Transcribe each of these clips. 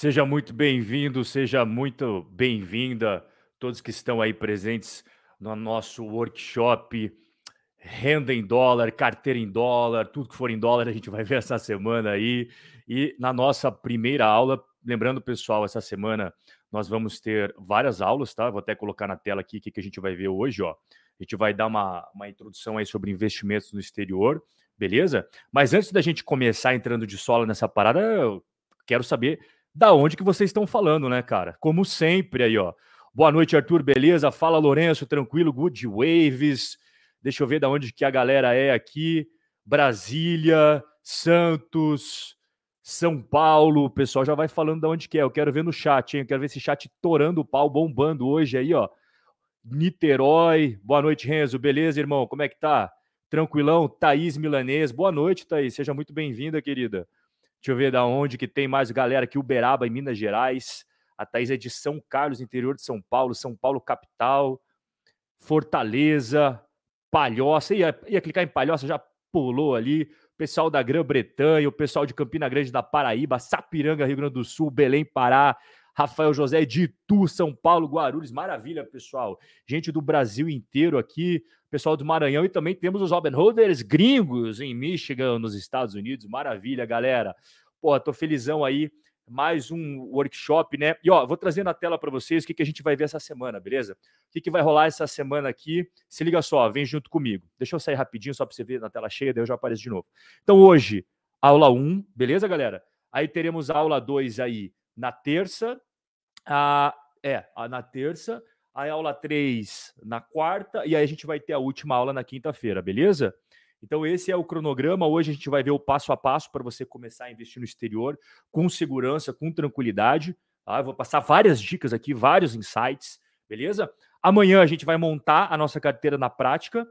Seja muito bem-vindo, seja muito bem-vinda, todos que estão aí presentes no nosso workshop Renda em dólar, carteira em dólar, tudo que for em dólar a gente vai ver essa semana aí. E na nossa primeira aula, lembrando, pessoal, essa semana nós vamos ter várias aulas, tá? Vou até colocar na tela aqui o que, a gente vai ver hoje, ó. A gente vai dar uma, uma introdução aí sobre investimentos no exterior, beleza? Mas antes da gente começar entrando de sola nessa parada, eu quero saber da onde que vocês estão falando, né, cara? Como sempre aí, ó. Boa noite, Arthur, beleza? Fala, Lourenço, tranquilo, good waves. Deixa eu ver da onde que a galera é aqui. Brasília, Santos, São Paulo. O pessoal já vai falando da onde que é. Eu quero ver no chat, hein? Eu quero ver esse chat torando o pau, bombando hoje aí, ó. Niterói. Boa noite, Renzo. Beleza, irmão? Como é que tá? Tranquilão? Thaís Milanês. Boa noite, Thaís. Seja muito bem-vinda, querida. Deixa eu ver da onde que tem mais galera aqui. Uberaba, em Minas Gerais. A Thaís é de São Carlos, interior de São Paulo. São Paulo, capital. Fortaleza. Palhoça. Ia, ia clicar em Palhoça, já pulou ali. O pessoal da Grã-Bretanha, o pessoal de Campina Grande da Paraíba, Sapiranga, Rio Grande do Sul, Belém, Pará. Rafael José de Itu, São Paulo, Guarulhos. Maravilha, pessoal. Gente do Brasil inteiro aqui pessoal do Maranhão e também temos os Robin Hooders gringos em Michigan, nos Estados Unidos. Maravilha, galera. Pô, tô felizão aí. Mais um workshop, né? E ó, vou trazer na tela para vocês o que, que a gente vai ver essa semana, beleza? O que, que vai rolar essa semana aqui? Se liga só, vem junto comigo. Deixa eu sair rapidinho só para você ver na tela cheia, daí eu já apareço de novo. Então, hoje, aula 1, beleza, galera? Aí teremos aula 2 aí na terça. Ah, é, na terça a aula 3 na quarta, e aí a gente vai ter a última aula na quinta-feira, beleza? Então, esse é o cronograma. Hoje a gente vai ver o passo a passo para você começar a investir no exterior com segurança, com tranquilidade. Tá? Eu vou passar várias dicas aqui, vários insights, beleza? Amanhã a gente vai montar a nossa carteira na prática.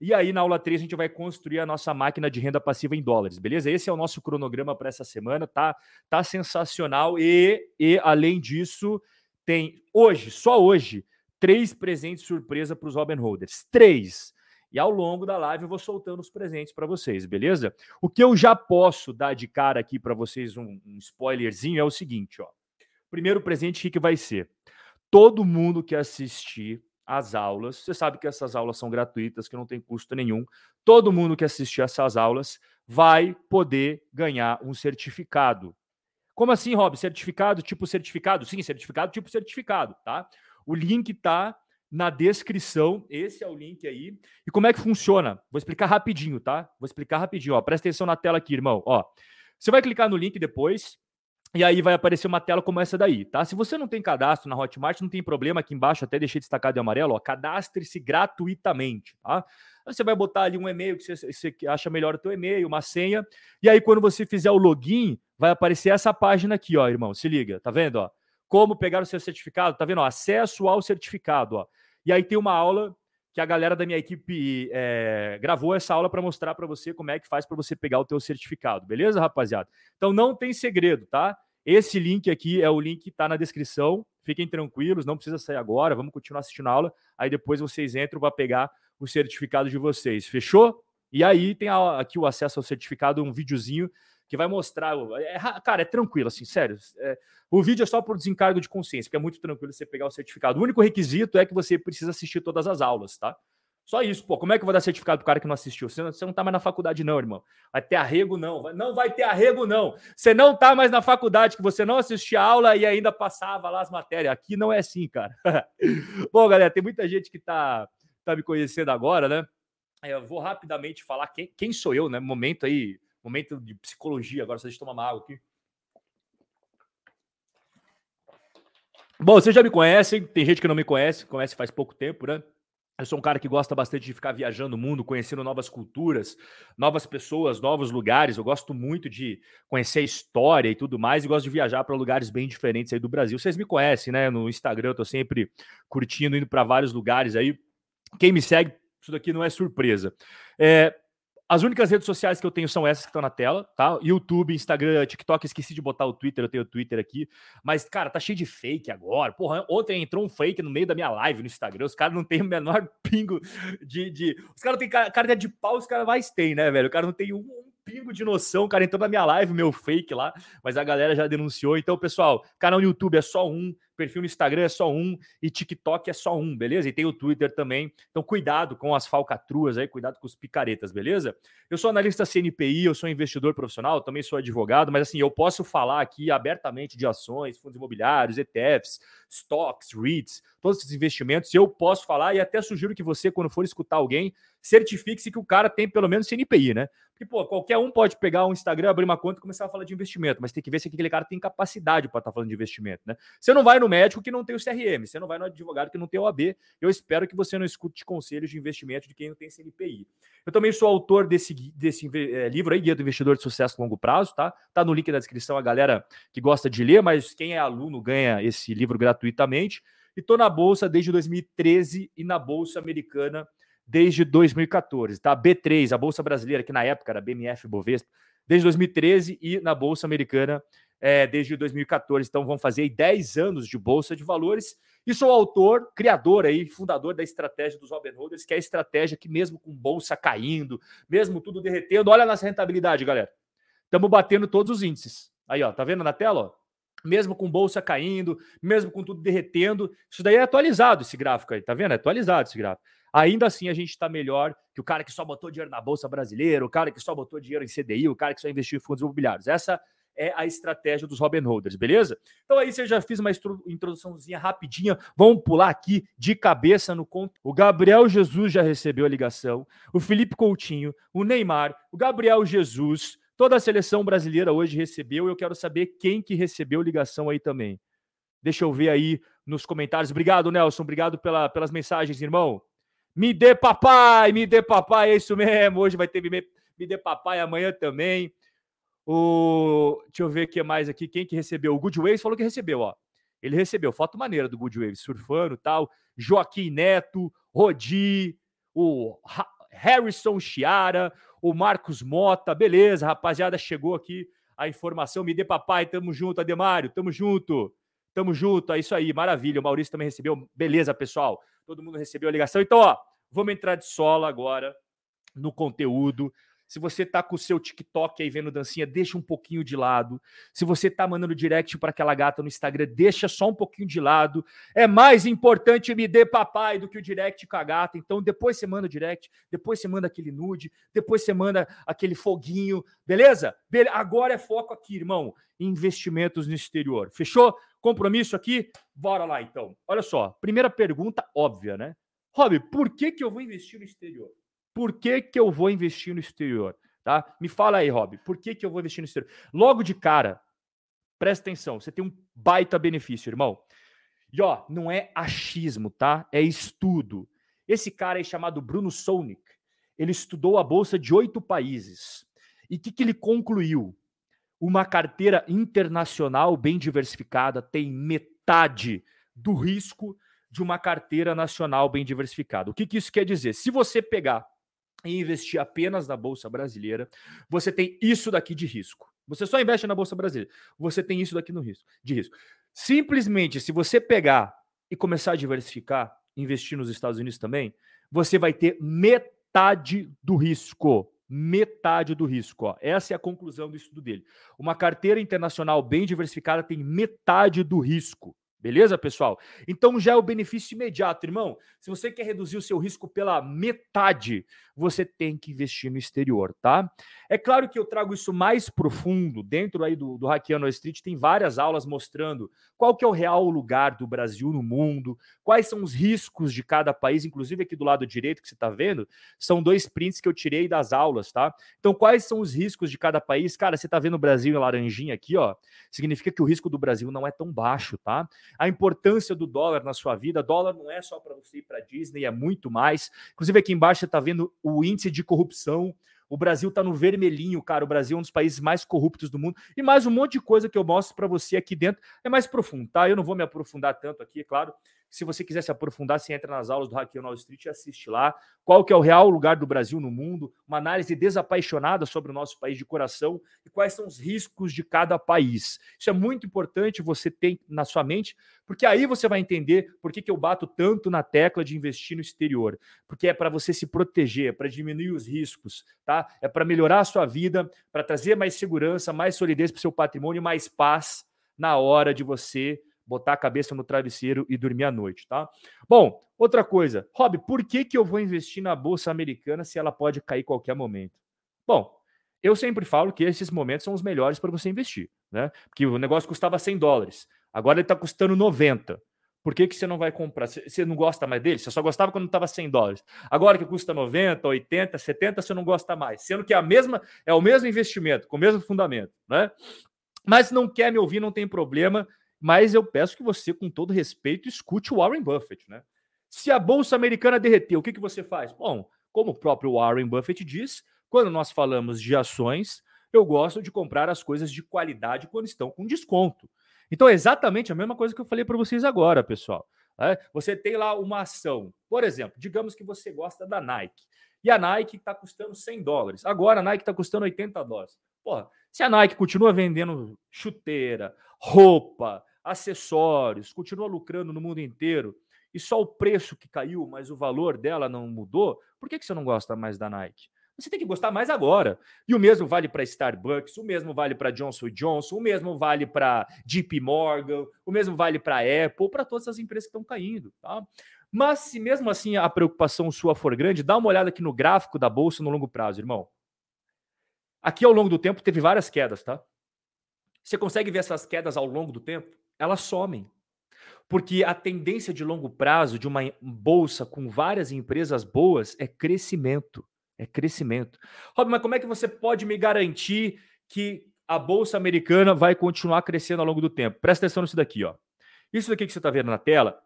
E aí, na aula 3, a gente vai construir a nossa máquina de renda passiva em dólares, beleza? Esse é o nosso cronograma para essa semana, tá? Tá sensacional. E, e, além disso, tem hoje, só hoje, três presentes surpresa para os Robin Holders. Três. E ao longo da live eu vou soltando os presentes para vocês, beleza? O que eu já posso dar de cara aqui para vocês, um, um, spoilerzinho, é o seguinte, ó. Primeiro presente, o que, vai ser? Todo mundo que assistir às aulas, você sabe que essas aulas são gratuitas, que não tem custo nenhum. Todo mundo que assistir essas aulas vai poder ganhar um certificado. Como assim, Rob? Certificado tipo certificado? Sim, certificado tipo certificado, tá? O link está na descrição. Esse é o link aí. E como é que funciona? Vou explicar rapidinho, tá? Vou explicar rapidinho. Ó. Presta atenção na tela aqui, irmão. Ó, você vai clicar no link depois. E aí vai aparecer uma tela como essa daí, tá? Se você não tem cadastro na Hotmart, não tem problema. Aqui embaixo até deixei destacado em amarelo, ó. Cadastre-se gratuitamente, tá? Você vai botar ali um e-mail que você, você acha melhor o teu e-mail, uma senha. E aí, quando você fizer o login, vai aparecer essa página aqui, ó, irmão. Se liga, tá vendo? Ó? Como pegar o seu certificado, tá vendo? Ó, acesso ao certificado, ó. E aí tem uma aula que a galera da minha equipe é, gravou essa aula para mostrar para você como é que faz para você pegar o teu certificado, beleza, rapaziada? Então não tem segredo, tá? Esse link aqui é o link que está na descrição. Fiquem tranquilos, não precisa sair agora. Vamos continuar assistindo a aula. Aí depois vocês entram para pegar o certificado de vocês. Fechou? E aí tem aqui o acesso ao certificado, um videozinho que vai mostrar. É, cara, é tranquilo, assim, sério. É, o vídeo é só por desencargo de consciência, porque é muito tranquilo você pegar o certificado. O único requisito é que você precisa assistir todas as aulas, tá? Só isso, pô. Como é que eu vou dar certificado pro cara que não assistiu? Você não, você não tá mais na faculdade, não, irmão. Vai ter arrego, não. Não vai ter arrego, não. Você não tá mais na faculdade, que você não assistia a aula e ainda passava lá as matérias. Aqui não é assim, cara. Bom, galera, tem muita gente que tá, tá me conhecendo agora, né? Eu vou rapidamente falar quem, quem sou eu, né? Momento aí Momento de psicologia. Agora, vocês tomar uma água aqui. Bom, vocês já me conhecem, tem gente que não me conhece, conhece faz pouco tempo, né? Eu sou um cara que gosta bastante de ficar viajando o mundo, conhecendo novas culturas, novas pessoas, novos lugares. Eu gosto muito de conhecer a história e tudo mais, e gosto de viajar para lugares bem diferentes aí do Brasil. Vocês me conhecem, né? No Instagram eu tô sempre curtindo, indo para vários lugares aí. Quem me segue, isso daqui não é surpresa. É, as únicas redes sociais que eu tenho são essas que estão na tela, tá? YouTube, Instagram, TikTok, esqueci de botar o Twitter, eu tenho o Twitter aqui. Mas, cara, tá cheio de fake agora. Porra, ontem entrou um fake no meio da minha live no Instagram. Os caras não têm o menor pingo de. de... Os caras têm cara de pau, os caras mais têm, né, velho? O cara não tem um pingo de noção, cara, entrou na minha live, meu fake lá, mas a galera já denunciou. Então, pessoal, canal no YouTube é só um, perfil no Instagram é só um e TikTok é só um, beleza? E tem o Twitter também. Então, cuidado com as falcatruas aí, cuidado com os picaretas, beleza? Eu sou analista CNPI, eu sou investidor profissional, também sou advogado, mas assim, eu posso falar aqui abertamente de ações, fundos imobiliários, ETFs, stocks, REITs, todos esses investimentos, eu posso falar e até sugiro que você, quando for escutar alguém, certifique-se que o cara tem pelo menos CNPI, né? Porque, pô, qualquer um pode pegar um Instagram, abrir uma conta e começar a falar de investimento, mas tem que ver se aquele cara tem capacidade para estar tá falando de investimento, né? Você não vai no médico que não tem o CRM, você não vai no advogado que não tem o AB. Eu espero que você não escute conselhos de investimento de quem não tem CNPI. Eu também sou autor desse, desse é, livro aí, Guia do Investidor de Sucesso a Longo Prazo, tá? Tá no link da descrição a galera que gosta de ler, mas quem é aluno ganha esse livro gratuitamente. E tô na bolsa desde 2013 e na bolsa americana desde 2014, tá? B3, a bolsa brasileira, que na época era BMF Bovespa, desde 2013 e na bolsa americana é, desde 2014. Então vão fazer 10 anos de bolsa de valores. E sou autor, criador aí, fundador da estratégia dos Robin Holders, que é a estratégia que mesmo com bolsa caindo, mesmo tudo derretendo, olha a nossa rentabilidade, galera. Estamos batendo todos os índices. Aí, ó, tá vendo na tela, ó? Mesmo com bolsa caindo, mesmo com tudo derretendo, isso daí é atualizado esse gráfico aí, tá vendo? É atualizado esse gráfico. Ainda assim, a gente está melhor que o cara que só botou dinheiro na Bolsa Brasileira, o cara que só botou dinheiro em CDI, o cara que só investiu em fundos imobiliários. Essa é a estratégia dos Robin Holders, beleza? Então aí você já fiz uma introduçãozinha rapidinha, vamos pular aqui de cabeça no conto. O Gabriel Jesus já recebeu a ligação, o Felipe Coutinho, o Neymar, o Gabriel Jesus, toda a seleção brasileira hoje recebeu, eu quero saber quem que recebeu ligação aí também. Deixa eu ver aí nos comentários. Obrigado, Nelson, obrigado pela, pelas mensagens, irmão. Me dê papai, me dê papai, é isso mesmo. Hoje vai ter me, me dê papai, amanhã também. O, deixa eu ver o que mais aqui. Quem que recebeu? O Good Waves falou que recebeu, ó. Ele recebeu foto maneira do Good Waves, surfando tal. Joaquim Neto, Rodi, o Harrison Chiara, o Marcos Mota. Beleza, rapaziada, chegou aqui a informação. Me dê papai, tamo junto, Ademário, tamo junto. Tamo junto, é isso aí, maravilha. O Maurício também recebeu. Beleza, pessoal todo mundo recebeu a ligação. Então, ó, vamos entrar de sola agora no conteúdo. Se você tá com o seu TikTok aí vendo dancinha, deixa um pouquinho de lado. Se você tá mandando direct para aquela gata no Instagram, deixa só um pouquinho de lado. É mais importante me dê papai do que o direct com a gata. Então depois você manda o direct, depois você manda aquele nude, depois você manda aquele foguinho, beleza? Agora é foco aqui, irmão, investimentos no exterior. Fechou? Compromisso aqui? Bora lá então. Olha só, primeira pergunta óbvia, né? Rob, por que, que eu vou investir no exterior? Por que, que eu vou investir no exterior? Tá? Me fala aí, Rob, por que, que eu vou investir no exterior? Logo de cara, presta atenção, você tem um baita benefício, irmão. E ó, não é achismo, tá? É estudo. Esse cara aí chamado Bruno Sonic, ele estudou a bolsa de oito países. E o que, que ele concluiu? Uma carteira internacional bem diversificada tem metade do risco de uma carteira nacional bem diversificada. O que, que isso quer dizer? Se você pegar e investir apenas na Bolsa Brasileira, você tem isso daqui de risco. Você só investe na Bolsa Brasileira, você tem isso daqui no risco, de risco. Simplesmente, se você pegar e começar a diversificar, investir nos Estados Unidos também, você vai ter metade do risco metade do risco. Ó. Essa é a conclusão do estudo dele. Uma carteira internacional bem diversificada tem metade do risco. Beleza, pessoal? Então já é o benefício imediato, irmão. Se você quer reduzir o seu risco pela metade, você tem que investir no exterior, tá? É claro que eu trago isso mais profundo dentro aí do, do Hackeando Street. Tem várias aulas mostrando qual que é o real lugar do Brasil no mundo, quais são os riscos de cada país, inclusive aqui do lado direito que você está vendo, são dois prints que eu tirei das aulas, tá? Então, quais são os riscos de cada país? Cara, você está vendo o Brasil em laranjinha aqui, ó, significa que o risco do Brasil não é tão baixo, tá? a importância do dólar na sua vida. Dólar não é só para você ir para Disney, é muito mais. Inclusive, aqui embaixo você está vendo o índice de corrupção. O Brasil está no vermelhinho, cara. O Brasil é um dos países mais corruptos do mundo. E mais um monte de coisa que eu mostro para você aqui dentro. É mais profundo, tá? Eu não vou me aprofundar tanto aqui, é claro. Se você quiser se aprofundar, você entra nas aulas do Hackeando Wall Street e assiste lá. Qual que é o real lugar do Brasil no mundo? Uma análise desapaixonada sobre o nosso país de coração e quais são os riscos de cada país. Isso é muito importante você ter na sua mente, porque aí você vai entender por que, que eu bato tanto na tecla de investir no exterior. Porque é para você se proteger, é para diminuir os riscos, tá? É para melhorar a sua vida, para trazer mais segurança, mais solidez para o seu patrimônio, mais paz na hora de você botar a cabeça no travesseiro e dormir à noite, tá? Bom, outra coisa, Rob, por que, que eu vou investir na bolsa americana se ela pode cair qualquer momento? Bom, eu sempre falo que esses momentos são os melhores para você investir, né? Porque o negócio custava 100 dólares, agora ele está custando 90. Por que, que você não vai comprar? Você não gosta mais dele? Você só gostava quando estava 100 dólares. Agora que custa 90, 80, 70, você não gosta mais. Sendo que é a mesma, é o mesmo investimento, com o mesmo fundamento, né? Mas não quer me ouvir, não tem problema. Mas eu peço que você, com todo respeito, escute o Warren Buffett, né? Se a bolsa americana derreter, o que, que você faz? Bom, como o próprio Warren Buffett diz, quando nós falamos de ações, eu gosto de comprar as coisas de qualidade quando estão com desconto. Então, é exatamente a mesma coisa que eu falei para vocês agora, pessoal. É, você tem lá uma ação, por exemplo, digamos que você gosta da Nike. E a Nike está custando 100 dólares. Agora a Nike está custando 80 dólares. Porra, se a Nike continua vendendo chuteira, roupa, acessórios, continua lucrando no mundo inteiro, e só o preço que caiu, mas o valor dela não mudou, por que, que você não gosta mais da Nike? Você tem que gostar mais agora. E o mesmo vale para Starbucks, o mesmo vale para Johnson Johnson, o mesmo vale para JP Morgan, o mesmo vale para Apple, para todas as empresas que estão caindo, tá? Mas se mesmo assim a preocupação sua for grande, dá uma olhada aqui no gráfico da bolsa no longo prazo, irmão. Aqui ao longo do tempo teve várias quedas, tá? Você consegue ver essas quedas ao longo do tempo? Elas somem. Porque a tendência de longo prazo de uma bolsa com várias empresas boas é crescimento. É crescimento. Rob, mas como é que você pode me garantir que a bolsa americana vai continuar crescendo ao longo do tempo? Presta atenção nisso daqui, ó. Isso daqui que você está vendo na tela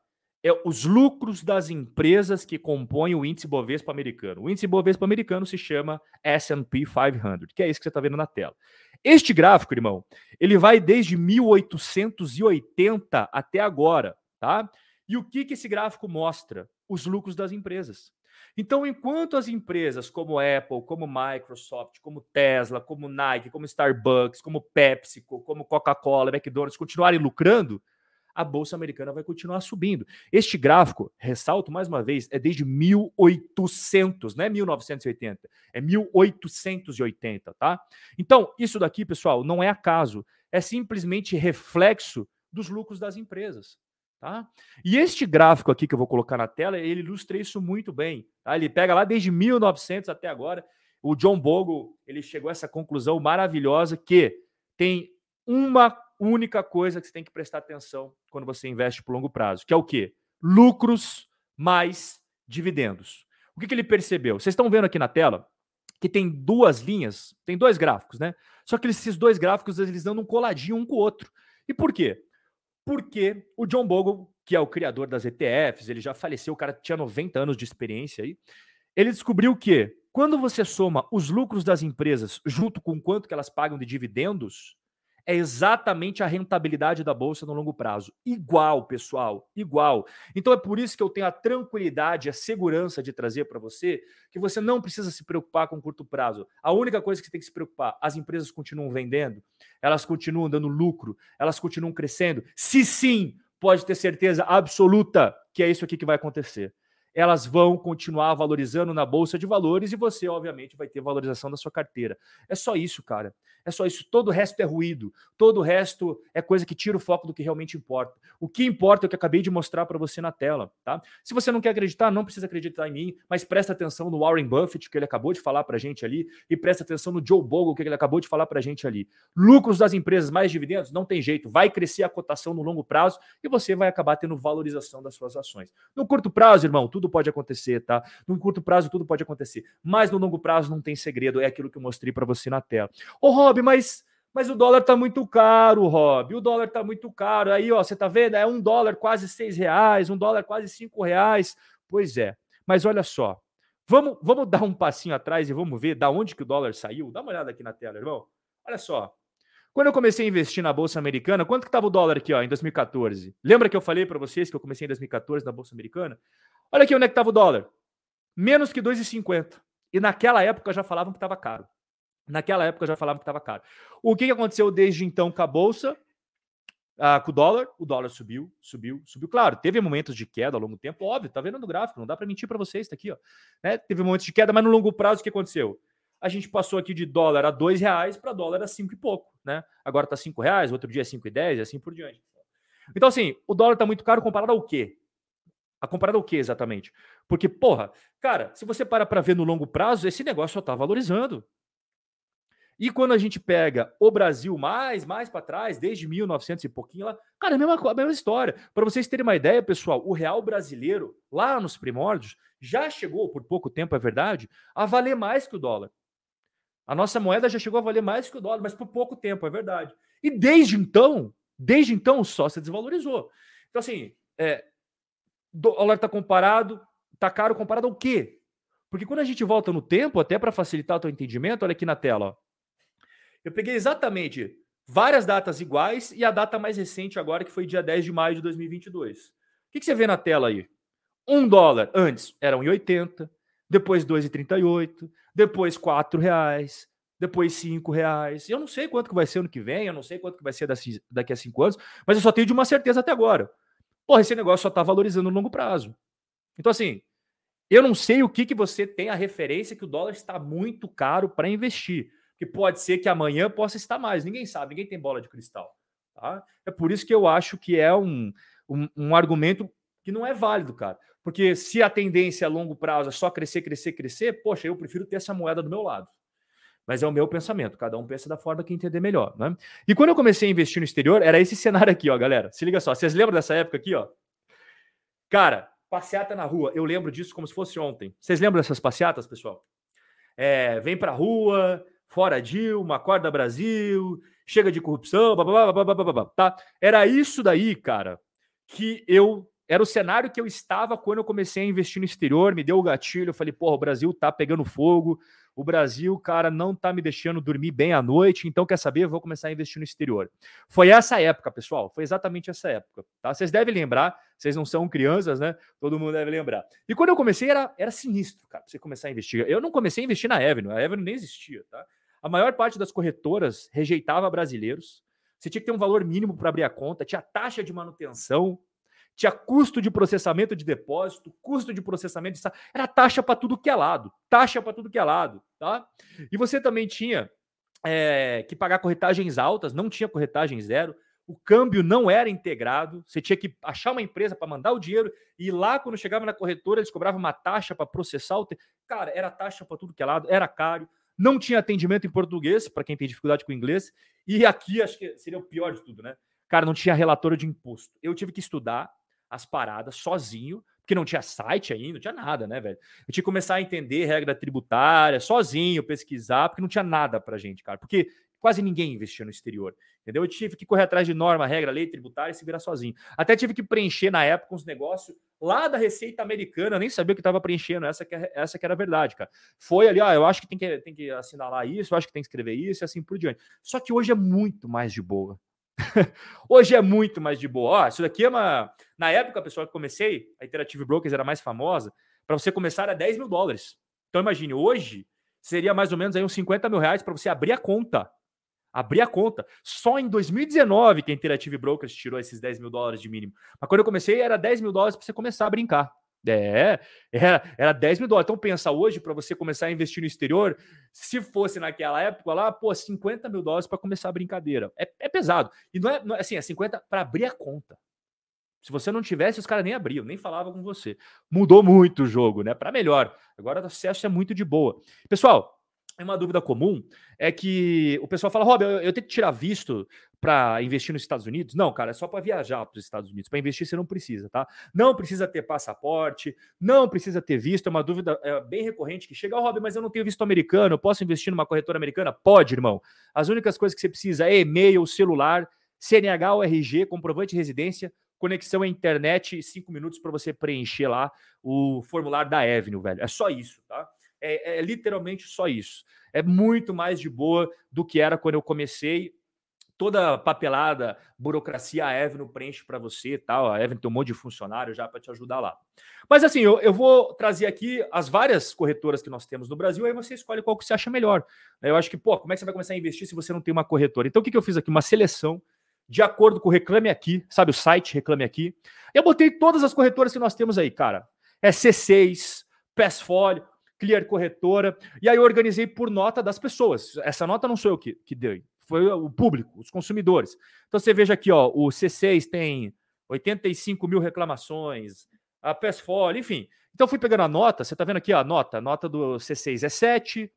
é os lucros das empresas que compõem o índice Bovespa americano. O índice Bovespa americano se chama S&P 500, que é isso que você está vendo na tela. Este gráfico, irmão, ele vai desde 1880 até agora, tá? E o que, que esse gráfico mostra? Os lucros das empresas. Então, enquanto as empresas como Apple, como Microsoft, como Tesla, como Nike, como Starbucks, como PepsiCo, como Coca-Cola, McDonald's continuarem lucrando, a bolsa americana vai continuar subindo. Este gráfico, ressalto mais uma vez, é desde 1800, não é 1980, é 1880, tá? Então, isso daqui, pessoal, não é acaso, é simplesmente reflexo dos lucros das empresas. Tá? E este gráfico aqui que eu vou colocar na tela, ele ilustra isso muito bem. Tá? Ele pega lá desde 1900 até agora. O John Bogle ele chegou a essa conclusão maravilhosa que tem uma única coisa que você tem que prestar atenção quando você investe por longo prazo, que é o quê? Lucros mais dividendos. O que, que ele percebeu? Vocês estão vendo aqui na tela que tem duas linhas, tem dois gráficos, né? Só que esses dois gráficos eles um coladinho um com o outro. E por quê? porque o John Bogle, que é o criador das ETFs, ele já faleceu, o cara tinha 90 anos de experiência aí. Ele descobriu que quando você soma os lucros das empresas junto com quanto que elas pagam de dividendos, é exatamente a rentabilidade da bolsa no longo prazo. Igual, pessoal, igual. Então é por isso que eu tenho a tranquilidade, a segurança de trazer para você que você não precisa se preocupar com curto prazo. A única coisa que você tem que se preocupar, as empresas continuam vendendo, elas continuam dando lucro, elas continuam crescendo. Se sim, pode ter certeza absoluta que é isso aqui que vai acontecer elas vão continuar valorizando na bolsa de valores e você, obviamente, vai ter valorização da sua carteira. É só isso, cara. É só isso. Todo o resto é ruído. Todo o resto é coisa que tira o foco do que realmente importa. O que importa é o que acabei de mostrar para você na tela, tá? Se você não quer acreditar, não precisa acreditar em mim, mas presta atenção no Warren Buffett, que ele acabou de falar para gente ali, e presta atenção no Joe Bogle, que ele acabou de falar para gente ali. Lucros das empresas mais dividendos, não tem jeito. Vai crescer a cotação no longo prazo e você vai acabar tendo valorização das suas ações. No curto prazo, irmão, tudo tudo pode acontecer, tá? No curto prazo, tudo pode acontecer. Mas no longo prazo não tem segredo, é aquilo que eu mostrei para você na tela. Ô, Rob, mas. Mas o dólar tá muito caro, Rob. O dólar tá muito caro. Aí, ó, você tá vendo? É um dólar quase seis reais, um dólar quase cinco reais. Pois é. Mas olha só. Vamos, vamos dar um passinho atrás e vamos ver da onde que o dólar saiu. Dá uma olhada aqui na tela, irmão. Olha só. Quando eu comecei a investir na bolsa americana, quanto que estava o dólar aqui, ó, em 2014? Lembra que eu falei para vocês que eu comecei em 2014 na bolsa americana? Olha aqui onde é que estava o dólar. Menos que 2,50. E naquela época já falavam que estava caro. Naquela época já falavam que estava caro. O que, que aconteceu desde então com a bolsa? Ah, com o dólar, o dólar subiu, subiu, subiu. Claro, teve momentos de queda ao longo do tempo, óbvio, tá vendo no gráfico, não dá para mentir para vocês, tá aqui, ó. Né? Teve momentos de queda, mas no longo prazo o que aconteceu? A gente passou aqui de dólar a dois reais para dólar a cinco e pouco, né? Agora está cinco reais, outro dia é cinco e dez, e assim por diante. Então, assim, o dólar está muito caro comparado ao quê? A comparado ao quê exatamente? Porque, porra, cara, se você para para ver no longo prazo, esse negócio só está valorizando. E quando a gente pega o Brasil mais, mais para trás, desde 1900 e pouquinho lá, cara, a mesma, a mesma história. Para vocês terem uma ideia, pessoal, o real brasileiro, lá nos primórdios, já chegou, por pouco tempo, é verdade, a valer mais que o dólar. A nossa moeda já chegou a valer mais que o dólar, mas por pouco tempo, é verdade. E desde então, desde então, só se desvalorizou. Então, assim, é, dólar está comparado, está caro comparado ao quê? Porque quando a gente volta no tempo, até para facilitar o teu entendimento, olha aqui na tela, ó. Eu peguei exatamente várias datas iguais e a data mais recente agora, que foi dia 10 de maio de 2022. O que, que você vê na tela aí? Um dólar antes era 1,80, depois 2,38, depois 4 reais, depois 5 reais. Eu não sei quanto que vai ser ano que vem, eu não sei quanto que vai ser daqui a 5 anos, mas eu só tenho de uma certeza até agora. Porra, esse negócio só está valorizando no longo prazo. Então, assim, eu não sei o que, que você tem a referência que o dólar está muito caro para investir que pode ser que amanhã possa estar mais. Ninguém sabe, ninguém tem bola de cristal. Tá? É por isso que eu acho que é um, um, um argumento que não é válido, cara. Porque se a tendência a longo prazo é só crescer, crescer, crescer, poxa, eu prefiro ter essa moeda do meu lado. Mas é o meu pensamento, cada um pensa da forma que entender melhor, né? E quando eu comecei a investir no exterior, era esse cenário aqui, ó, galera. Se liga só, vocês lembram dessa época aqui, ó? Cara, passeata na rua, eu lembro disso como se fosse ontem. Vocês lembram dessas passeatas, pessoal? É, vem pra rua, fora Dilma, acorda Brasil, chega de corrupção, blá, blá, blá, blá, blá, tá? Era isso daí, cara, que eu era o cenário que eu estava quando eu comecei a investir no exterior, me deu o gatilho, eu falei, porra, o Brasil tá pegando fogo, o Brasil, cara, não tá me deixando dormir bem à noite, então quer saber, eu vou começar a investir no exterior. Foi essa época, pessoal, foi exatamente essa época, tá? Vocês devem lembrar, vocês não são crianças, né? Todo mundo deve lembrar. E quando eu comecei era, era sinistro, cara, pra você começar a investir. Eu não comecei a investir na Avenue, a Avenue nem existia, tá? A maior parte das corretoras rejeitava brasileiros. Você tinha que ter um valor mínimo para abrir a conta, tinha taxa de manutenção, tinha custo de processamento de depósito, custo de processamento de era taxa para tudo que é lado, taxa para tudo que é lado, tá? E você também tinha é, que pagar corretagens altas, não tinha corretagem zero, o câmbio não era integrado, você tinha que achar uma empresa para mandar o dinheiro e lá quando chegava na corretora eles cobravam uma taxa para processar o, te... cara, era taxa para tudo que é lado, era caro, não tinha atendimento em português para quem tem dificuldade com inglês e aqui acho que seria o pior de tudo, né? Cara, não tinha relatório de imposto. Eu tive que estudar as paradas sozinho, porque não tinha site ainda, não tinha nada, né, velho? Eu tinha que começar a entender regra tributária sozinho, pesquisar, porque não tinha nada pra gente, cara. Porque quase ninguém investia no exterior, entendeu? Eu tive que correr atrás de norma, regra, lei tributária e se virar sozinho. Até tive que preencher na época uns negócios lá da Receita Americana, nem sabia o que estava preenchendo, essa que, é, essa que era a verdade, cara. Foi ali, ó, eu acho que tem que, tem que assinalar isso, eu acho que tem que escrever isso e assim por diante. Só que hoje é muito mais de boa. Hoje é muito mais de boa. Ó, isso daqui é uma. Na época, pessoal, que comecei, a Interactive Brokers era mais famosa. Para você começar era 10 mil dólares. Então imagine, hoje seria mais ou menos aí uns 50 mil reais para você abrir a conta. Abrir a conta. Só em 2019 que a Interactive Brokers tirou esses 10 mil dólares de mínimo. Mas quando eu comecei, era 10 mil dólares para você começar a brincar. É, era, era 10 mil dólares. Então pensa hoje, para você começar a investir no exterior, se fosse naquela época lá, pô, 50 mil dólares para começar a brincadeira. É, é, pesado. E não é, não é assim, é 50 para abrir a conta. Se você não tivesse, os caras nem abriam, nem falavam com você. Mudou muito o jogo, né? Para melhor. Agora o acesso é muito de boa. Pessoal, é uma dúvida comum é que o pessoal fala, Rob, eu, eu tenho que tirar visto para investir nos Estados Unidos? Não, cara, é só para viajar para os Estados Unidos. Para investir você não precisa, tá? Não precisa ter passaporte, não precisa ter visto. É uma dúvida é, bem recorrente que chega, Rob, mas eu não tenho visto americano, eu posso investir numa corretora americana? Pode, irmão. As únicas coisas que você precisa é e-mail, celular, CNH ou RG, comprovante de residência, conexão à internet e cinco minutos para você preencher lá o formulário da Avenue, velho. É só isso, tá? É, é, literalmente só isso. É muito mais de boa do que era quando eu comecei. Toda papelada, burocracia, a Evelyn preenche para você tal. A Evelyn tem um monte de funcionário já para te ajudar lá. Mas assim, eu, eu vou trazer aqui as várias corretoras que nós temos no Brasil, aí você escolhe qual que você acha melhor. Eu acho que, pô, como é que você vai começar a investir se você não tem uma corretora? Então, o que, que eu fiz aqui? Uma seleção de acordo com o Reclame Aqui, sabe o site Reclame Aqui? Eu botei todas as corretoras que nós temos aí, cara. É C6, Passfolio, Clear Corretora. E aí eu organizei por nota das pessoas. Essa nota não sou eu que, que dei, foi o público, os consumidores. Então você veja aqui, ó, o C6 tem 85 mil reclamações, a PESFOL, enfim. Então fui pegando a nota, você está vendo aqui ó, a nota, a nota do C6 é 7,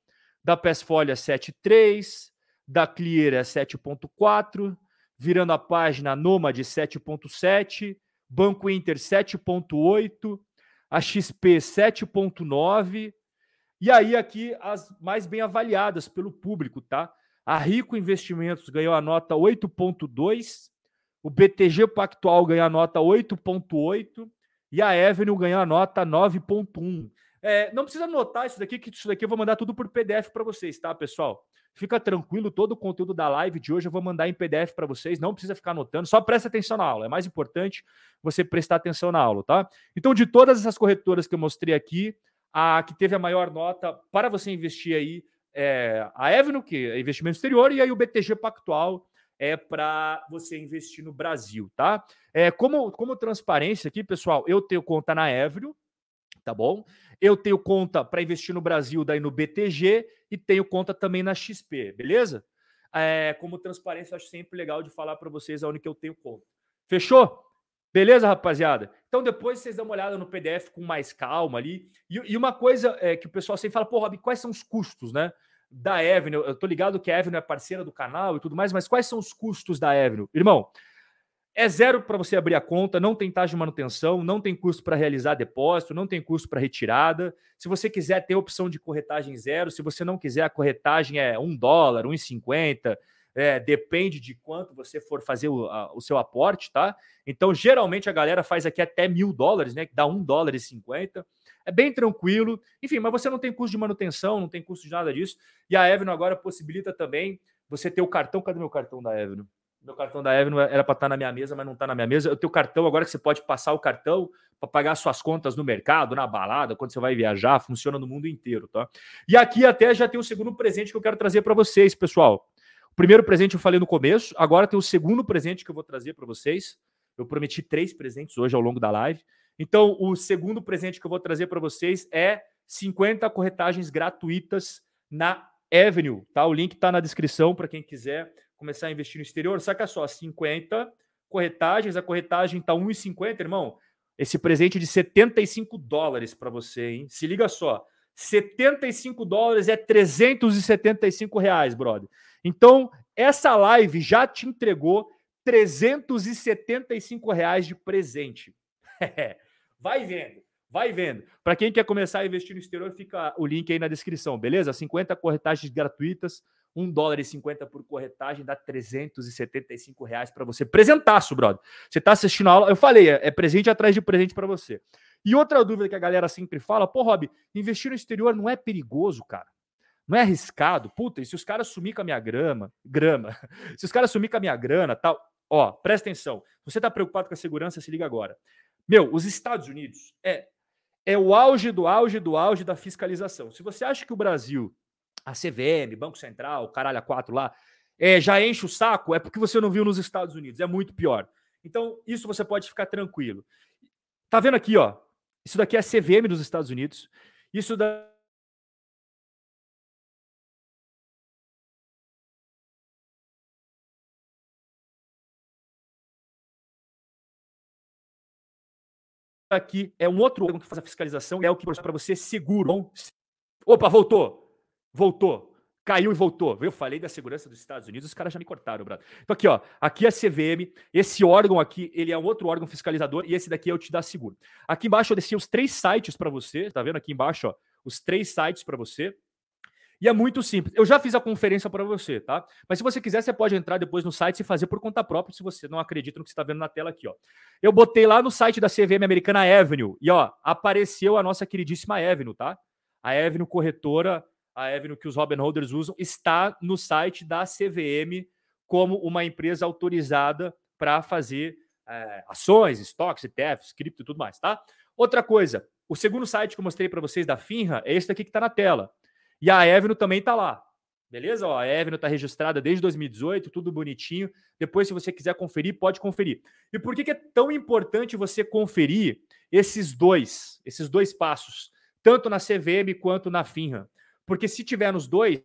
da PESFOL é 7,3, da Clear é 7,4, virando a página Nomad 7,7, Banco Inter 7,8, a XP 7,9, e aí aqui as mais bem avaliadas pelo público, tá? A Rico Investimentos ganhou a nota 8,2, o BTG Pactual ganhou a nota 8,8 e a Avenue ganhou a nota 9,1. É, não precisa anotar isso daqui, que isso daqui eu vou mandar tudo por PDF para vocês, tá, pessoal? Fica tranquilo, todo o conteúdo da live de hoje eu vou mandar em PDF para vocês, não precisa ficar anotando, só presta atenção na aula. É mais importante você prestar atenção na aula, tá? Então, de todas essas corretoras que eu mostrei aqui, a que teve a maior nota para você investir aí é a Avenue, que é investimento exterior, e aí o BTG Pactual é para você investir no Brasil, tá? É, como, como transparência aqui, pessoal, eu tenho conta na Avenue, tá bom? Eu tenho conta para investir no Brasil, daí no BTG, e tenho conta também na XP, beleza? É, como transparência, eu acho sempre legal de falar para vocês aonde que eu tenho conta. Fechou? Beleza, rapaziada? Então depois vocês dão uma olhada no PDF com mais calma ali. E, e uma coisa é que o pessoal sempre fala, pô, Rob, quais são os custos, né? Da Avenue, eu tô ligado que a Avenue é parceira do canal e tudo mais, mas quais são os custos da Avenue? Irmão, é zero para você abrir a conta, não tem taxa de manutenção, não tem custo para realizar depósito, não tem custo para retirada. Se você quiser ter opção de corretagem zero, se você não quiser, a corretagem é um dólar, um e cinquenta, é, depende de quanto você for fazer o, a, o, seu aporte, tá? Então, geralmente a galera faz aqui até mil dólares, né? Que dá um dólar e cinquenta. É bem tranquilo. Enfim, mas você não tem custo de manutenção, não tem custo de nada disso. E a Evno agora possibilita também você ter o cartão. Cadê meu cartão da Evno? Meu cartão da Evno era para estar tá na minha mesa, mas não está na minha mesa. Eu tenho cartão agora que você pode passar o cartão para pagar suas contas no mercado, na balada, quando você vai viajar, funciona no mundo inteiro, tá? E aqui até já tem o segundo presente que eu quero trazer para vocês, pessoal. Primeiro presente eu falei no começo, agora tem o segundo presente que eu vou trazer para vocês. Eu prometi três presentes hoje ao longo da live. Então, o segundo presente que eu vou trazer para vocês é 50 corretagens gratuitas na Avenue, tá? O link está na descrição para quem quiser começar a investir no exterior. Saca só, 50 corretagens, a corretagem tá 1,50, irmão. Esse presente é de 75 dólares para você, hein? Se liga só. 75 dólares é 375 reais, brother. Então, essa live já te entregou 375 reais de presente. Vai vendo, vai vendo. Para quem quer começar a investir no exterior, fica o link aí na descrição, beleza? 50 corretagens gratuitas, 1 dólar e 50 por corretagem, dá 375 reais para você. Presentaço, brother. Você está assistindo a aula, eu falei, é, é presente atrás de presente para você. E outra dúvida que a galera sempre fala, pô, Rob, investir no exterior não é perigoso, cara? Não é arriscado? Puta, e se os caras sumir com a minha grama, grama, se os caras sumir com a minha grana, tal, ó, presta atenção. Você está preocupado com a segurança, se liga agora. Meu, os Estados Unidos é, é o auge do auge do auge da fiscalização. Se você acha que o Brasil, a CVM, Banco Central, caralho, a quatro lá, é, já enche o saco, é porque você não viu nos Estados Unidos. É muito pior. Então, isso você pode ficar tranquilo. Tá vendo aqui, ó? Isso daqui é a CVM dos Estados Unidos. Isso da aqui é um outro órgão que faz a fiscalização e é o que para você seguro. Opa, voltou. Voltou. Caiu e voltou. Eu falei da segurança dos Estados Unidos, os caras já me cortaram, brother. Então aqui, ó, aqui é a CVM, esse órgão aqui, ele é um outro órgão fiscalizador e esse daqui é o Te Dá Seguro. Aqui embaixo eu desci os três sites para você, tá vendo aqui embaixo, ó, os três sites para você. E é muito simples. Eu já fiz a conferência para você, tá? Mas se você quiser, você pode entrar depois no site e fazer por conta própria, se você não acredita no que está vendo na tela aqui, ó. Eu botei lá no site da CVM Americana Avenue e, ó, apareceu a nossa queridíssima Avenue, tá? A Avenue corretora, a Avenue que os Robin Holders usam, está no site da CVM como uma empresa autorizada para fazer é, ações, estoques, ETFs, cripto e tudo mais, tá? Outra coisa, o segundo site que eu mostrei para vocês da Finra é esse daqui que está na tela e a Evno também está lá. Beleza? Ó, a Evno está registrada desde 2018, tudo bonitinho. Depois, se você quiser conferir, pode conferir. E por que, que é tão importante você conferir esses dois, esses dois passos? tanto na CVM quanto na Finra. Porque se tiver nos dois,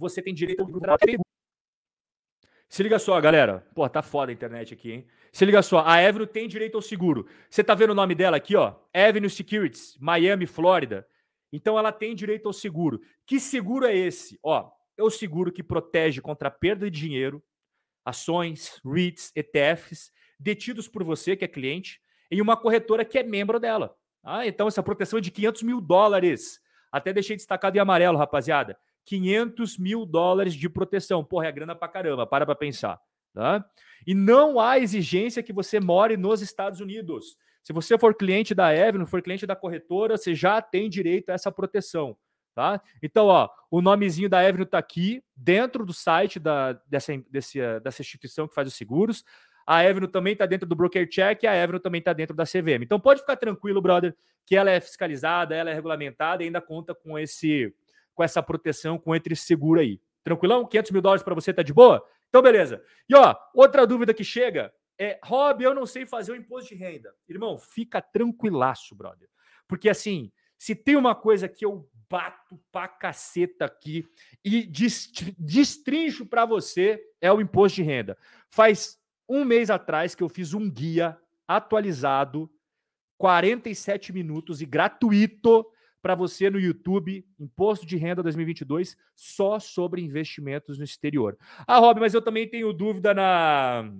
você tem direito a se liga só, galera. Pô, tá foda a internet aqui, hein? Se liga só, a Avenue tem direito ao seguro. Você tá vendo o nome dela aqui, ó? Avenue Securities, Miami, Flórida. Então ela tem direito ao seguro. Que seguro é esse? Ó, é o seguro que protege contra a perda de dinheiro, ações, REITs, ETFs, detidos por você, que é cliente, em uma corretora que é membro dela. Ah, então essa proteção é de 500 mil dólares. Até deixei destacado em amarelo, rapaziada. 500 mil dólares de proteção. Porra, é grana pra caramba, para pra pensar. Tá? E não há exigência que você more nos Estados Unidos. Se você for cliente da Evelyn, for cliente da corretora, você já tem direito a essa proteção. Tá? Então, ó, o nomezinho da Evelyn está aqui dentro do site da, dessa, desse, dessa instituição que faz os seguros. A Evelyn também está dentro do Broker Check e a Evelyn também está dentro da CVM. Então pode ficar tranquilo, brother, que ela é fiscalizada, ela é regulamentada e ainda conta com esse com essa proteção, com entre seguro aí. Tranquilão? 500 mil dólares para você, tá de boa? Então, beleza. E ó, outra dúvida que chega é: Rob, eu não sei fazer o imposto de renda. Irmão, fica tranquilaço, brother. Porque assim, se tem uma coisa que eu bato pra caceta aqui e destrincho para você, é o imposto de renda. Faz um mês atrás que eu fiz um guia atualizado, 47 minutos e gratuito para você no YouTube, Imposto de Renda 2022, só sobre investimentos no exterior. Ah, Rob, mas eu também tenho dúvida na.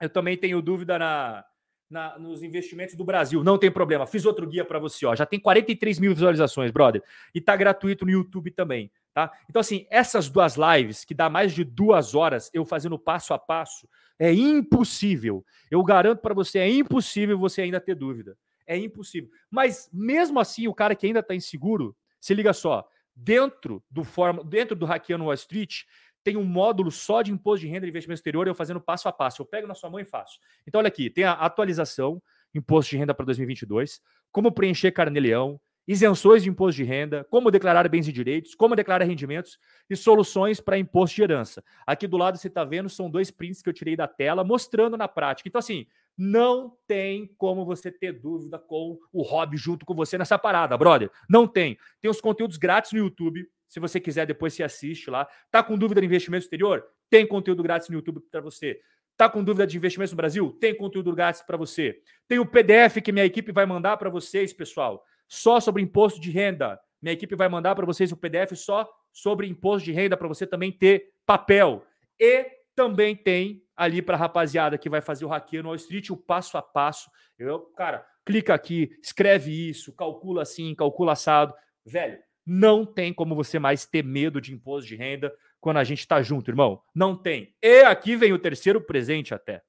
Eu também tenho dúvida na, na, nos investimentos do Brasil. Não tem problema. Fiz outro guia para você, ó. Já tem 43 mil visualizações, brother. E tá gratuito no YouTube também, tá? Então, assim, essas duas lives, que dá mais de duas horas, eu fazendo passo a passo, é impossível. Eu garanto para você, é impossível você ainda ter dúvida. É impossível. Mas mesmo assim, o cara que ainda está inseguro, se liga só, dentro do forma, dentro do Hackeando Wall Street, tem um módulo só de imposto de renda e investimento exterior, eu fazendo passo a passo. Eu pego na sua mão e faço. Então, olha aqui, tem a atualização, imposto de renda para 2022, como preencher carnê-leão, isenções de imposto de renda, como declarar bens e direitos, como declarar rendimentos e soluções para imposto de herança. Aqui do lado você está vendo, são dois prints que eu tirei da tela, mostrando na prática. Então, assim, não tem como você ter dúvida com o hobby junto com você nessa parada, brother. Não tem. Tem os conteúdos grátis no YouTube. Se você quiser, depois se assiste lá. Tá com dúvida de investimento exterior? Tem conteúdo grátis no YouTube para você. Tá com dúvida de investimentos no Brasil? Tem conteúdo grátis para você. Tem o PDF que minha equipe vai mandar para vocês, pessoal, só sobre imposto de renda. Minha equipe vai mandar para vocês o PDF só sobre imposto de renda para você também ter papel. E também tem ali para a rapaziada que vai fazer o hackeio no Wall Street, o passo a passo. Eu, cara, clica aqui, escreve isso, calcula assim, calcula assado. Velho, não tem como você mais ter medo de imposto de renda quando a gente está junto, irmão. Não tem. E aqui vem o terceiro presente até.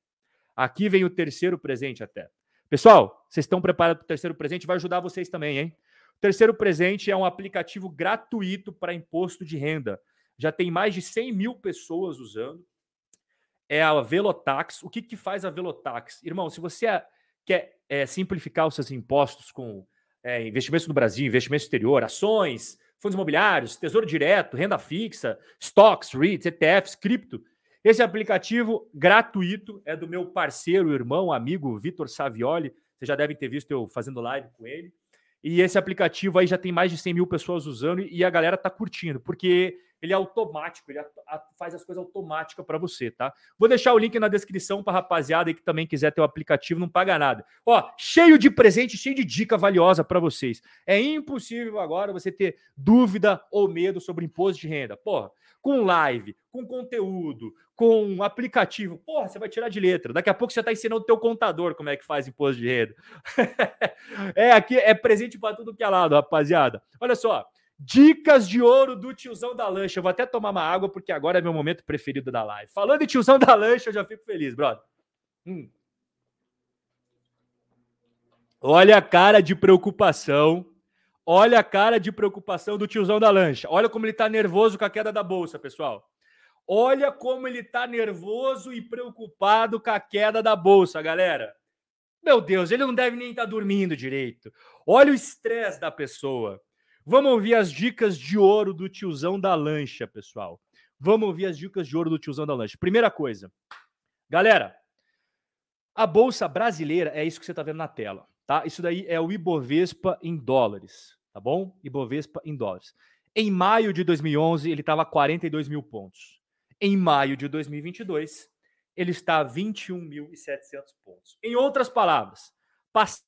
Aqui vem o terceiro presente até. Pessoal, vocês estão preparados para o terceiro presente? Vai ajudar vocês também, hein? O terceiro presente é um aplicativo gratuito para imposto de renda. Já tem mais de 100 mil pessoas usando é a Velotax. O que, que faz a Velotax? Irmão, se você quer é, simplificar os seus impostos com é, investimentos no Brasil, investimento exterior, ações, fundos imobiliários, tesouro direto, renda fixa, stocks, REITs, ETFs, cripto, esse aplicativo gratuito é do meu parceiro, irmão, amigo Vitor Savioli. Vocês já devem ter visto eu fazendo live com ele. E esse aplicativo aí já tem mais de 100 mil pessoas usando e a galera tá curtindo, porque ele é automático, ele faz as coisas automáticas para você, tá? Vou deixar o link na descrição para rapaziada aí que também quiser ter o aplicativo, não paga nada. Ó, cheio de presente, cheio de dica valiosa para vocês. É impossível agora você ter dúvida ou medo sobre imposto de renda. Porra, com live, com conteúdo, com aplicativo. Porra, você vai tirar de letra. Daqui a pouco você está ensinando o teu contador como é que faz imposto de renda. é aqui é presente para tudo que é lado, rapaziada. Olha só, Dicas de ouro do tiozão da lancha. Eu vou até tomar uma água, porque agora é meu momento preferido da live. Falando em tiozão da lancha, eu já fico feliz, brother. Hum. Olha a cara de preocupação. Olha a cara de preocupação do tiozão da lancha. Olha como ele tá nervoso com a queda da bolsa, pessoal. Olha como ele tá nervoso e preocupado com a queda da bolsa, galera. Meu Deus, ele não deve nem estar tá dormindo direito. Olha o estresse da pessoa. Vamos ouvir as dicas de ouro do tiozão da lancha, pessoal. Vamos ouvir as dicas de ouro do tiozão da lancha. Primeira coisa, galera, a bolsa brasileira é isso que você está vendo na tela, tá? Isso daí é o Ibovespa em dólares, tá bom? Ibovespa em dólares. Em maio de 2011, ele estava 42 mil pontos. Em maio de 2022, ele está a 21.700 pontos. Em outras palavras, pass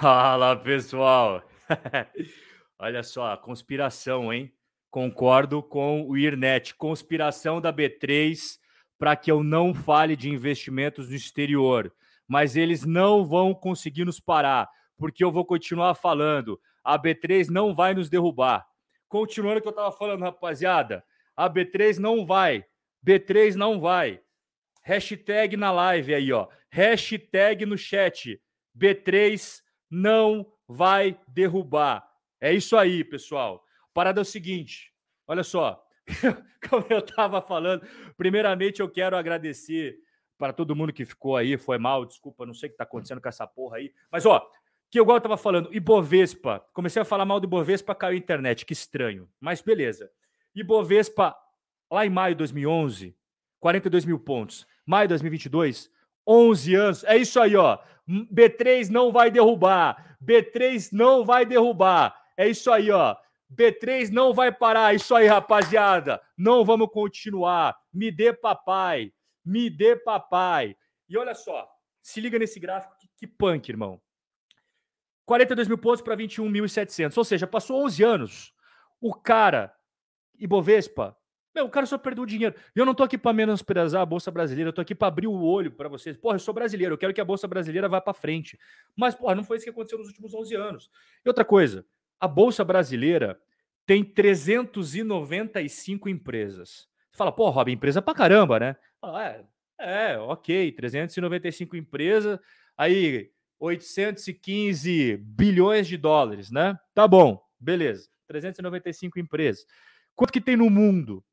Fala pessoal! Olha só, conspiração, hein? Concordo com o IRNET. Conspiração da B3 para que eu não fale de investimentos no exterior. Mas eles não vão conseguir nos parar, porque eu vou continuar falando. A B3 não vai nos derrubar. Continuando o que eu estava falando, rapaziada. A B3 não vai. B3 não vai. Hashtag na live aí, ó. Hashtag no chat. B3 não vai derrubar. É isso aí, pessoal. Parada é o seguinte. Olha só. Como eu estava falando, primeiramente eu quero agradecer para todo mundo que ficou aí. Foi mal, desculpa, não sei o que está acontecendo com essa porra aí. Mas, ó, que eu estava falando, Ibovespa. Comecei a falar mal do Ibovespa, caiu a internet. Que estranho. Mas beleza. Ibovespa, lá em maio de 2011, 42 mil pontos. Maio de 2022, 11 anos. É isso aí, ó. B3 não vai derrubar. B3 não vai derrubar. É isso aí, ó. B3 não vai parar. Isso aí, rapaziada. Não vamos continuar. Me dê papai. Me dê papai. E olha só. Se liga nesse gráfico. Que, que punk, irmão. 42 mil pontos para 21.700. Ou seja, passou 11 anos. O cara, Ibovespa, meu, o cara só perdeu dinheiro. Eu não tô aqui para menosprezar a Bolsa Brasileira, eu tô aqui para abrir o olho para vocês. Porra, eu sou brasileiro, eu quero que a Bolsa Brasileira vá para frente. Mas, porra, não foi isso que aconteceu nos últimos 11 anos. E outra coisa, a Bolsa Brasileira tem 395 empresas. Você fala, pô, Rob, empresa pra caramba, né? Fala, é, é, ok, 395 empresas, aí 815 bilhões de dólares, né? Tá bom, beleza. 395 empresas. Quanto que tem no mundo?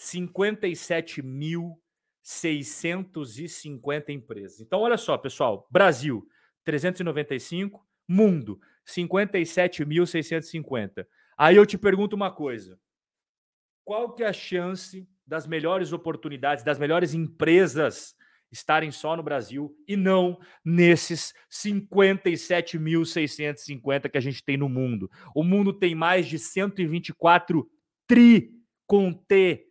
57.650 empresas. Então, olha só, pessoal: Brasil, 395, mundo, 57.650. Aí eu te pergunto uma coisa: qual que é a chance das melhores oportunidades, das melhores empresas estarem só no Brasil e não nesses 57.650 que a gente tem no mundo? O mundo tem mais de 124 tri com T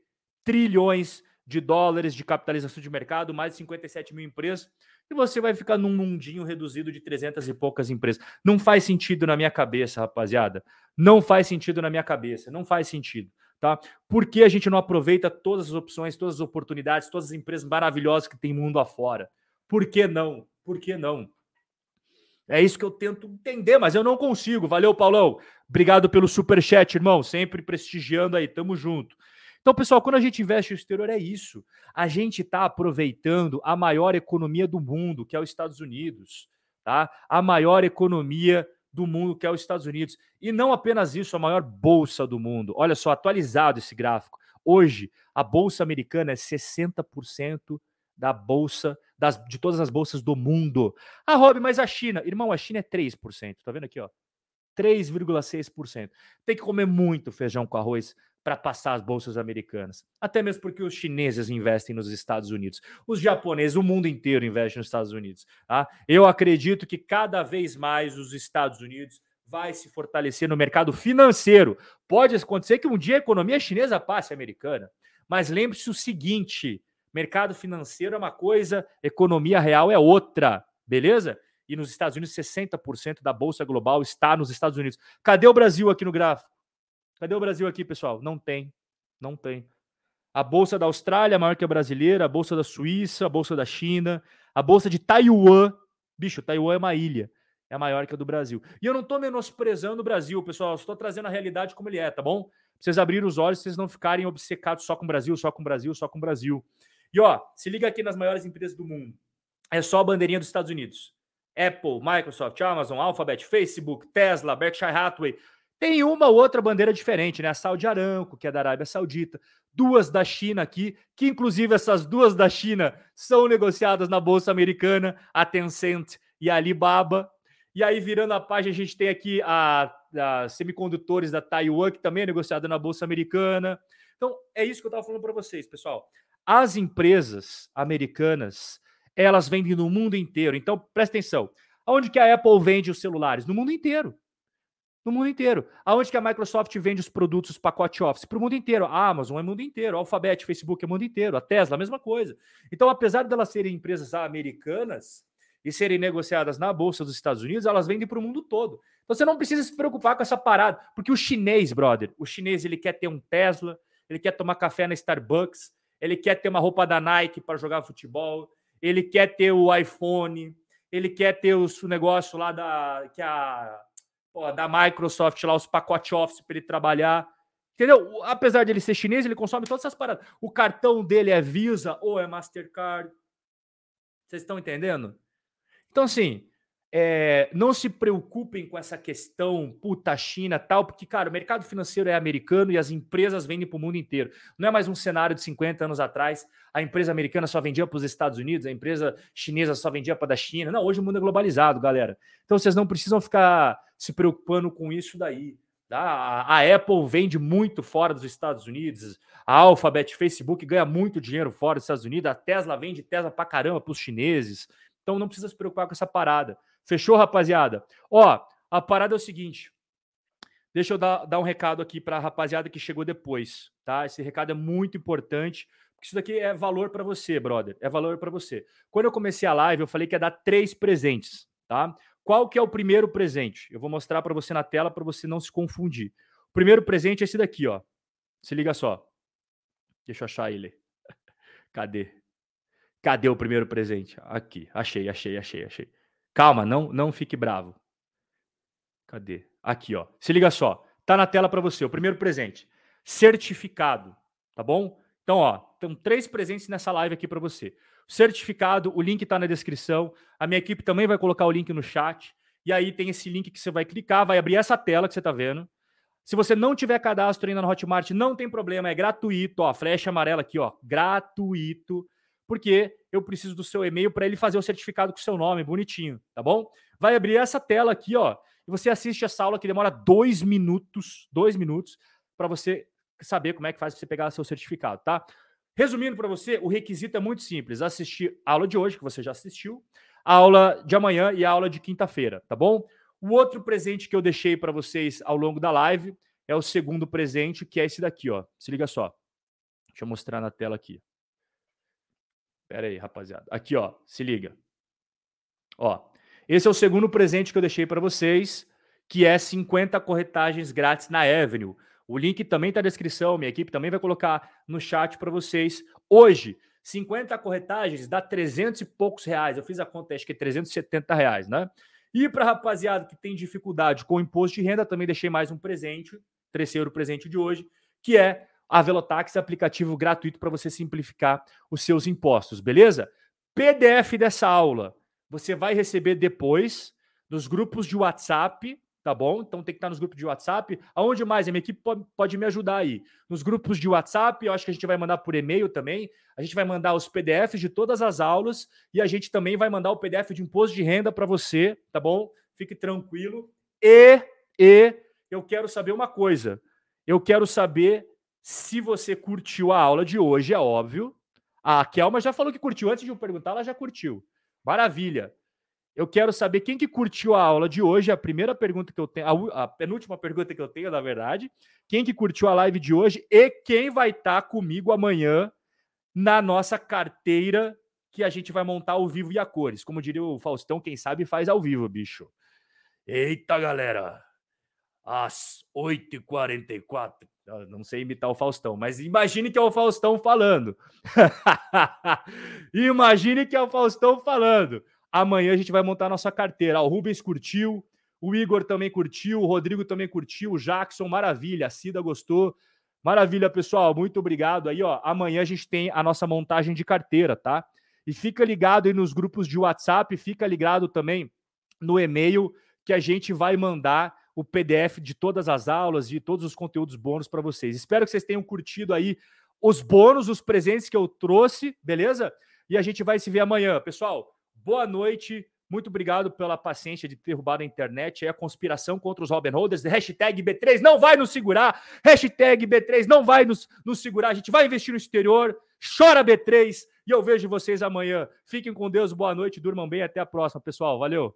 trilhões de dólares de capitalização de mercado, mais de 57 mil empresas, e você vai ficar num mundinho reduzido de 300 e poucas empresas. Não faz sentido na minha cabeça, rapaziada. Não faz sentido na minha cabeça. Não faz sentido. Tá? Por que a gente não aproveita todas as opções, todas as oportunidades, todas as empresas maravilhosas que tem mundo afora? Por que não? Por que não? É isso que eu tento entender, mas eu não consigo. Valeu, Paulão. Obrigado pelo super chat, irmão. Sempre prestigiando aí. Tamo junto. Então, pessoal, quando a gente investe no exterior, é isso. A gente está aproveitando a maior economia do mundo, que é os Estados Unidos. Tá? A maior economia do mundo, que é os Estados Unidos. E não apenas isso, a maior bolsa do mundo. Olha só, atualizado esse gráfico. Hoje, a bolsa americana é 60% da bolsa, das, de todas as bolsas do mundo. Ah, Rob, mas a China, irmão, a China é 3%. Tá vendo aqui, ó? 3,6%. Tem que comer muito feijão com arroz para passar as bolsas americanas. Até mesmo porque os chineses investem nos Estados Unidos, os japoneses, o mundo inteiro investe nos Estados Unidos. Tá? Eu acredito que cada vez mais os Estados Unidos vai se fortalecer no mercado financeiro. Pode acontecer que um dia a economia chinesa passe americana, mas lembre-se o seguinte: mercado financeiro é uma coisa, economia real é outra, beleza? E nos Estados Unidos, 60% da bolsa global está nos Estados Unidos. Cadê o Brasil aqui no gráfico? Cadê o Brasil aqui, pessoal? Não tem. Não tem. A bolsa da Austrália é maior que a brasileira, a bolsa da Suíça, a bolsa da China, a bolsa de Taiwan. Bicho, Taiwan é uma ilha. É maior que a do Brasil. E eu não estou menosprezando o Brasil, pessoal. Estou trazendo a realidade como ele é, tá bom? Vocês abrirem os olhos, vocês não ficarem obcecados só com o Brasil, só com o Brasil, só com o Brasil. E ó, se liga aqui nas maiores empresas do mundo. É só a bandeirinha dos Estados Unidos. Apple, Microsoft, Amazon, Alphabet, Facebook, Tesla, Berkshire Hathaway, tem uma ou outra bandeira diferente, né? A Saudi Aramco, que é da Arábia Saudita, duas da China aqui, que inclusive essas duas da China são negociadas na bolsa americana, a Tencent e a Alibaba. E aí, virando a página, a gente tem aqui a, a semicondutores da Taiwan, que também é negociada na bolsa americana. Então, é isso que eu estava falando para vocês, pessoal. As empresas americanas, elas vendem no mundo inteiro. Então, presta atenção. Onde que a Apple vende os celulares? No mundo inteiro. No mundo inteiro. Aonde que a Microsoft vende os produtos, pacote Office? Para o mundo inteiro. A Amazon é mundo inteiro. A Alphabet, Facebook é mundo inteiro. A Tesla, a mesma coisa. Então, apesar delas serem empresas americanas, e serem negociadas na Bolsa dos Estados Unidos, elas vendem para o mundo todo. Então você não precisa se preocupar com essa parada, porque o chinês, brother, o chinês ele quer ter um Tesla, ele quer tomar café na Starbucks, ele quer ter uma roupa da Nike para jogar futebol, ele quer ter o iPhone, ele quer ter o negócio lá da que a pô, da Microsoft lá os pacotes Office para ele trabalhar. Entendeu? Apesar de ele ser chinês, ele consome todas essas paradas. O cartão dele é Visa ou é Mastercard. Vocês estão entendendo? Então, assim, é, não se preocupem com essa questão, puta China tal, porque, cara, o mercado financeiro é americano e as empresas vendem para o mundo inteiro. Não é mais um cenário de 50 anos atrás, a empresa americana só vendia para os Estados Unidos, a empresa chinesa só vendia para a China. Não, hoje o mundo é globalizado, galera. Então vocês não precisam ficar se preocupando com isso daí. Tá? A Apple vende muito fora dos Estados Unidos, a Alphabet, Facebook ganha muito dinheiro fora dos Estados Unidos, a Tesla vende Tesla pra caramba para os chineses. Então não precisa se preocupar com essa parada. Fechou, rapaziada? Ó, a parada é o seguinte. Deixa eu dar, dar um recado aqui para a rapaziada que chegou depois, tá? Esse recado é muito importante, porque isso daqui é valor para você, brother. É valor para você. Quando eu comecei a live, eu falei que ia dar três presentes, tá? Qual que é o primeiro presente? Eu vou mostrar para você na tela para você não se confundir. O primeiro presente é esse daqui, ó. Se liga só. Deixa eu achar ele. Cadê? Cadê o primeiro presente? Aqui. Achei, achei, achei, achei. Calma, não, não fique bravo. Cadê? Aqui, ó. Se liga só. Tá na tela para você. O primeiro presente. Certificado, tá bom? Então, ó, tem três presentes nessa live aqui para você certificado, o link está na descrição. A minha equipe também vai colocar o link no chat. E aí tem esse link que você vai clicar, vai abrir essa tela que você está vendo. Se você não tiver cadastro ainda no Hotmart, não tem problema, é gratuito, ó, flecha amarela aqui, ó, gratuito, porque eu preciso do seu e-mail para ele fazer o certificado com o seu nome, bonitinho, tá bom? Vai abrir essa tela aqui, ó, e você assiste essa aula que demora dois minutos, dois minutos, para você saber como é que faz para você pegar seu certificado, tá? Resumindo para você, o requisito é muito simples: assistir a aula de hoje, que você já assistiu, a aula de amanhã e a aula de quinta-feira, tá bom? O outro presente que eu deixei para vocês ao longo da live é o segundo presente, que é esse daqui, ó. Se liga só. Deixa eu mostrar na tela aqui. Pera aí, rapaziada. Aqui, ó. Se liga. Ó, esse é o segundo presente que eu deixei para vocês, que é 50 corretagens grátis na Avenue. O link também está na descrição, minha equipe também vai colocar no chat para vocês. Hoje, 50 corretagens dá 300 e poucos reais. Eu fiz a conta, acho que é 370 reais, né? E para rapaziada que tem dificuldade com o imposto de renda, também deixei mais um presente, terceiro presente de hoje, que é a Velotax, aplicativo gratuito para você simplificar os seus impostos, beleza? PDF dessa aula você vai receber depois dos grupos de WhatsApp tá bom? Então tem que estar nos grupos de WhatsApp. Aonde mais? A minha equipe pode me ajudar aí. Nos grupos de WhatsApp, eu acho que a gente vai mandar por e-mail também. A gente vai mandar os PDFs de todas as aulas e a gente também vai mandar o PDF de imposto de renda para você, tá bom? Fique tranquilo. E, e eu quero saber uma coisa. Eu quero saber se você curtiu a aula de hoje, é óbvio. A Kelma já falou que curtiu. Antes de eu perguntar, ela já curtiu. Maravilha. Eu quero saber quem que curtiu a aula de hoje, a primeira pergunta que eu tenho, a, a, penúltima pergunta que eu tenho, na verdade, quem que curtiu a live de hoje e quem vai estar tá comigo amanhã na nossa carteira que a gente vai montar ao vivo e a cores. Como diria o Faustão, quem sabe faz ao vivo, bicho. Eita, galera! Às 8h44. Não sei imitar o Faustão, mas imagine que é o Faustão falando. imagine que é o Faustão falando. Amanhã a gente vai montar nossa carteira. o Rubens curtiu, o Igor também curtiu, o Rodrigo também curtiu, o Jackson, maravilha, a Cida gostou. Maravilha, pessoal, muito obrigado. Aí, ó, amanhã a gente tem a nossa montagem de carteira, tá? E fica ligado aí nos grupos de WhatsApp, fica ligado também no e-mail que a gente vai mandar o PDF de todas as aulas e todos os conteúdos bônus para vocês. Espero que vocês tenham curtido aí os bônus, os presentes que eu trouxe, beleza? E a gente vai se ver amanhã, pessoal. Boa noite. Muito obrigado pela paciência de ter roubado a internet. É a conspiração contra os Robin Holders. Hashtag B3 não vai nos segurar. Hashtag B3 não vai nos, nos segurar. A gente vai investir no exterior. Chora B3. E eu vejo vocês amanhã. Fiquem com Deus. Boa noite. Durmam bem. Até a próxima, pessoal. Valeu.